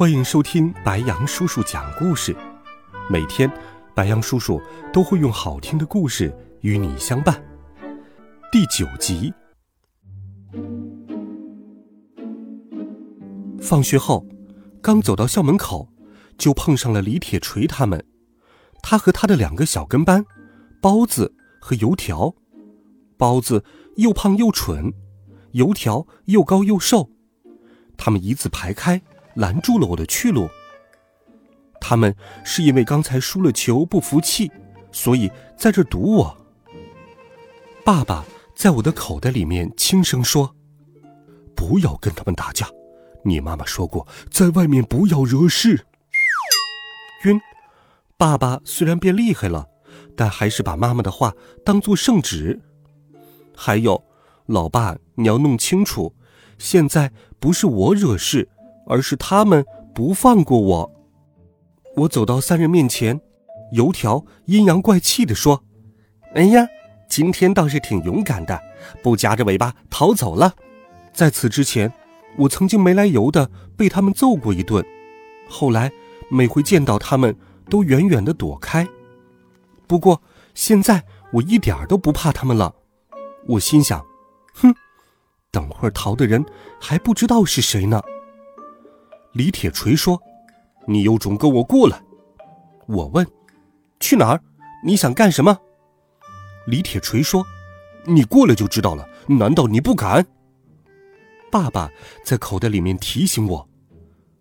欢迎收听白羊叔叔讲故事。每天，白羊叔叔都会用好听的故事与你相伴。第九集。放学后，刚走到校门口，就碰上了李铁锤他们。他和他的两个小跟班，包子和油条。包子又胖又蠢，油条又高又瘦。他们一字排开，拦住了我的去路。他们是因为刚才输了球不服气，所以在这堵我。爸爸在我的口袋里面轻声说：“不要跟他们打架，你妈妈说过，在外面不要惹事。”晕，爸爸虽然变厉害了，但还是把妈妈的话当做圣旨。还有，老爸，你要弄清楚。现在不是我惹事，而是他们不放过我。我走到三人面前，油条阴阳怪气地说：“哎呀，今天倒是挺勇敢的，不夹着尾巴逃走了。在此之前，我曾经没来由的被他们揍过一顿，后来每回见到他们都远远的躲开。不过现在我一点都不怕他们了。我心想，哼。”等会儿逃的人还不知道是谁呢。李铁锤说：“你有种跟我过来。”我问：“去哪儿？你想干什么？”李铁锤说：“你过来就知道了。难道你不敢？”爸爸在口袋里面提醒我：“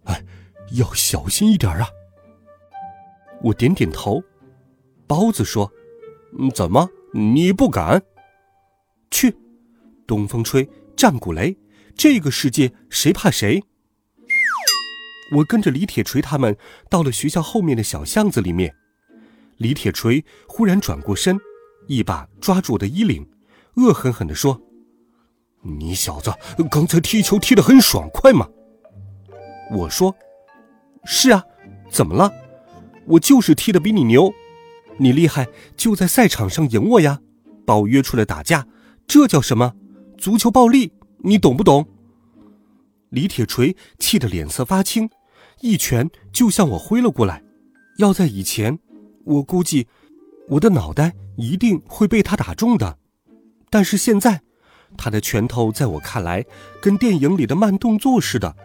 哎，要小心一点啊。”我点点头。包子说：“怎么你不敢？去，东风吹。”战鼓擂，这个世界谁怕谁？我跟着李铁锤他们到了学校后面的小巷子里面。李铁锤忽然转过身，一把抓住我的衣领，恶狠狠地说：“你小子刚才踢球踢得很爽快吗？”我说：“是啊，怎么了？我就是踢得比你牛。你厉害就在赛场上赢我呀，把我约出来打架，这叫什么？”足球暴力，你懂不懂？李铁锤气得脸色发青，一拳就向我挥了过来。要在以前，我估计我的脑袋一定会被他打中的。但是现在，他的拳头在我看来跟电影里的慢动作似的。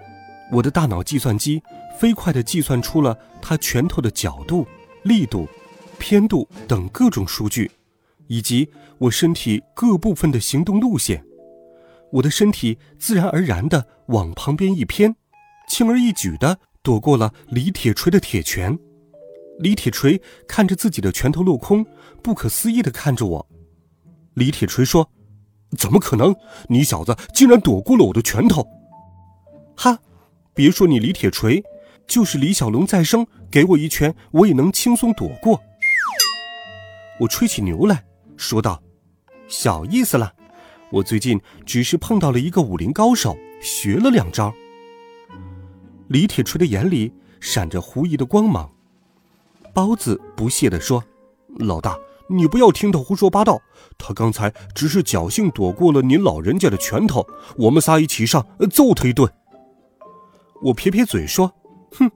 我的大脑计算机飞快地计算出了他拳头的角度、力度、偏度等各种数据，以及我身体各部分的行动路线。我的身体自然而然地往旁边一偏，轻而易举地躲过了李铁锤的铁拳。李铁锤看着自己的拳头落空，不可思议的看着我。李铁锤说：“怎么可能？你小子竟然躲过了我的拳头！”哈，别说你李铁锤，就是李小龙再生，给我一拳，我也能轻松躲过。我吹起牛来说道：“小意思了。”我最近只是碰到了一个武林高手，学了两招。李铁锤的眼里闪着狐疑的光芒。包子不屑地说：“老大，你不要听他胡说八道。他刚才只是侥幸躲过了您老人家的拳头，我们仨一起上，揍他一顿。”我撇撇嘴说：“哼，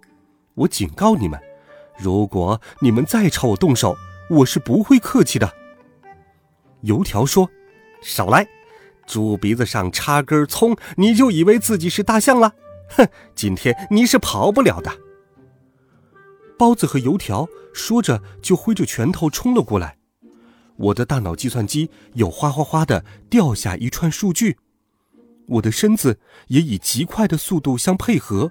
我警告你们，如果你们再朝我动手，我是不会客气的。”油条说：“少来。”猪鼻子上插根葱，你就以为自己是大象了？哼，今天你是跑不了的。包子和油条说着，就挥着拳头冲了过来。我的大脑计算机有哗哗哗的掉下一串数据，我的身子也以极快的速度相配合，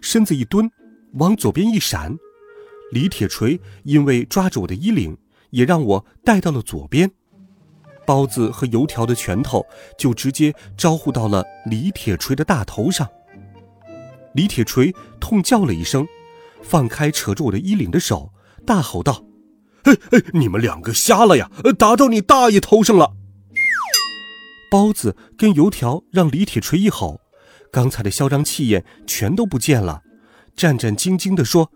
身子一蹲，往左边一闪，李铁锤因为抓着我的衣领，也让我带到了左边。包子和油条的拳头就直接招呼到了李铁锤的大头上。李铁锤痛叫了一声，放开扯住我的衣领的手，大吼道：“哎哎，你们两个瞎了呀！打到你大爷头上了！”包子跟油条让李铁锤一吼，刚才的嚣张气焰全都不见了，战战兢兢地说：“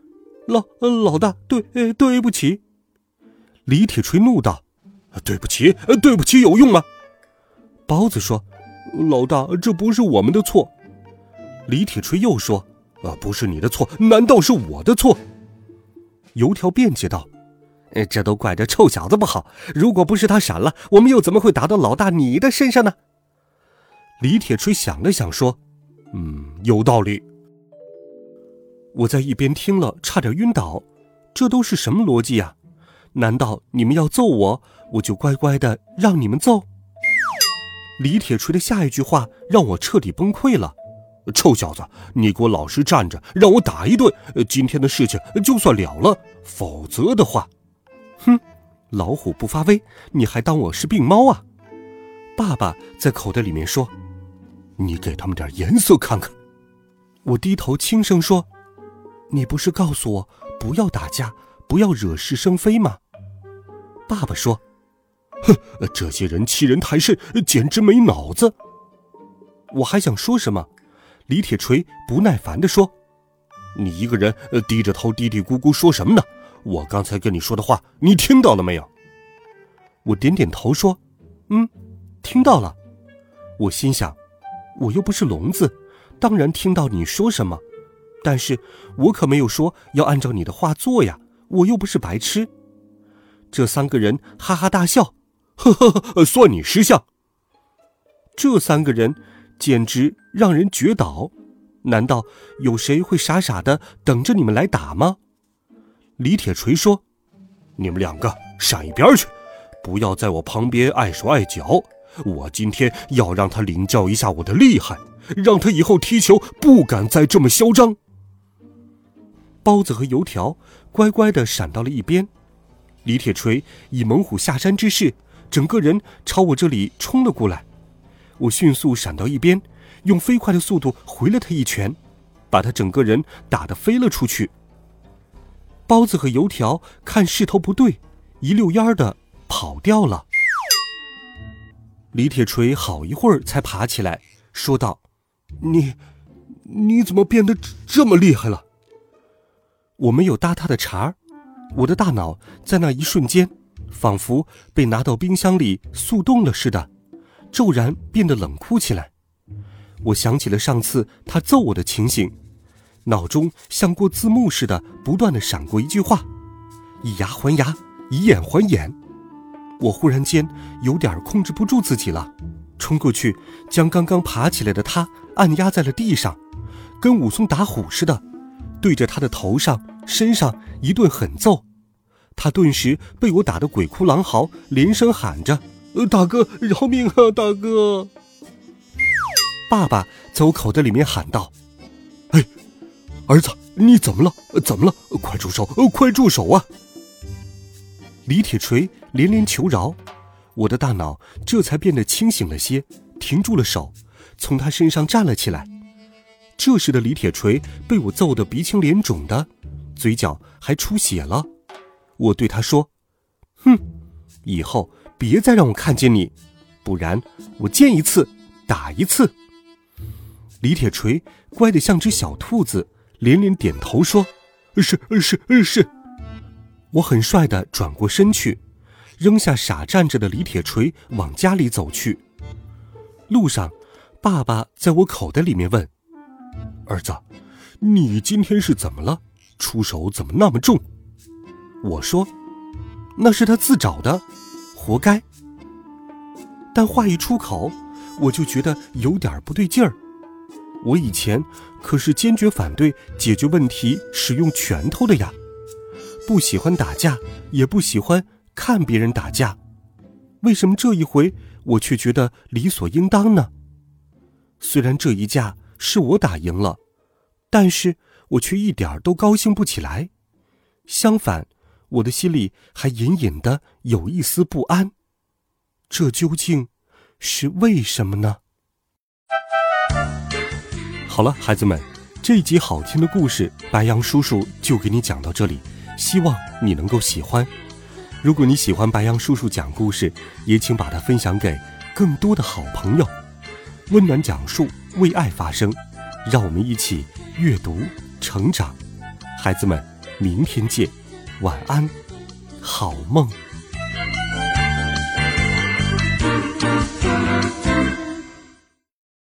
老老大，对对不起。”李铁锤怒道：“对不起，对不起，有用吗？”包子说：“老大，这不是我们的错。”李铁锤又说：“啊，不是你的错，难道是我的错？”油条辩解道：“这都怪这臭小子不好。如果不是他闪了，我们又怎么会打到老大你的身上呢？”李铁锤想了想说：“嗯，有道理。”我在一边听了，差点晕倒。这都是什么逻辑呀？难道你们要揍我，我就乖乖的让你们揍？李铁锤的下一句话让我彻底崩溃了：“臭小子，你给我老实站着，让我打一顿，今天的事情就算了了。否则的话，哼，老虎不发威，你还当我是病猫啊？”爸爸在口袋里面说：“你给他们点颜色看看。”我低头轻声说：“你不是告诉我不要打架，不要惹是生非吗？”爸爸说：“哼，这些人欺人太甚，简直没脑子。”我还想说什么，李铁锤不耐烦地说：“你一个人低着头嘀嘀咕咕说什么呢？我刚才跟你说的话，你听到了没有？”我点点头说：“嗯，听到了。”我心想：“我又不是聋子，当然听到你说什么。但是我可没有说要按照你的话做呀，我又不是白痴。”这三个人哈哈大笑，呵呵呵，算你识相。这三个人简直让人绝倒，难道有谁会傻傻的等着你们来打吗？李铁锤说：“你们两个闪一边去，不要在我旁边碍手碍脚。我今天要让他领教一下我的厉害，让他以后踢球不敢再这么嚣张。”包子和油条乖乖的闪到了一边。李铁锤以猛虎下山之势，整个人朝我这里冲了过来。我迅速闪到一边，用飞快的速度回了他一拳，把他整个人打得飞了出去。包子和油条看势头不对，一溜烟儿的跑掉了。李铁锤好一会儿才爬起来，说道：“你，你怎么变得这么厉害了？”我没有搭他的茬儿。我的大脑在那一瞬间，仿佛被拿到冰箱里速冻了似的，骤然变得冷酷起来。我想起了上次他揍我的情形，脑中像过字幕似的不断的闪过一句话：“以牙还牙，以眼还眼。”我忽然间有点控制不住自己了，冲过去将刚刚爬起来的他按压在了地上，跟武松打虎似的，对着他的头上。身上一顿狠揍，他顿时被我打得鬼哭狼嚎，连声喊着：“，大哥饶命啊，大哥！”爸爸在我口袋里面喊道：“哎，儿子，你怎么了？怎么了？快住手！快住手啊！”李铁锤连连求饶，我的大脑这才变得清醒了些，停住了手，从他身上站了起来。这时的李铁锤被我揍得鼻青脸肿的。嘴角还出血了，我对他说：“哼，以后别再让我看见你，不然我见一次打一次。”李铁锤乖得像只小兔子，连连点头说：“是是是。”我很帅的转过身去，扔下傻站着的李铁锤，往家里走去。路上，爸爸在我口袋里面问：“儿子，你今天是怎么了？”出手怎么那么重？我说，那是他自找的，活该。但话一出口，我就觉得有点不对劲儿。我以前可是坚决反对解决问题使用拳头的呀，不喜欢打架，也不喜欢看别人打架。为什么这一回我却觉得理所应当呢？虽然这一架是我打赢了，但是。我却一点都高兴不起来，相反，我的心里还隐隐的有一丝不安。这究竟是为什么呢？好了，孩子们。这一集好听的故事，白羊叔叔就给你讲到这里，希望你能够喜欢。如果你喜欢白羊叔叔讲故事，也请把它分享给更多的好朋友。温暖讲述，为爱发声，让我们一起阅读成长。孩子们，明天见，晚安，好梦。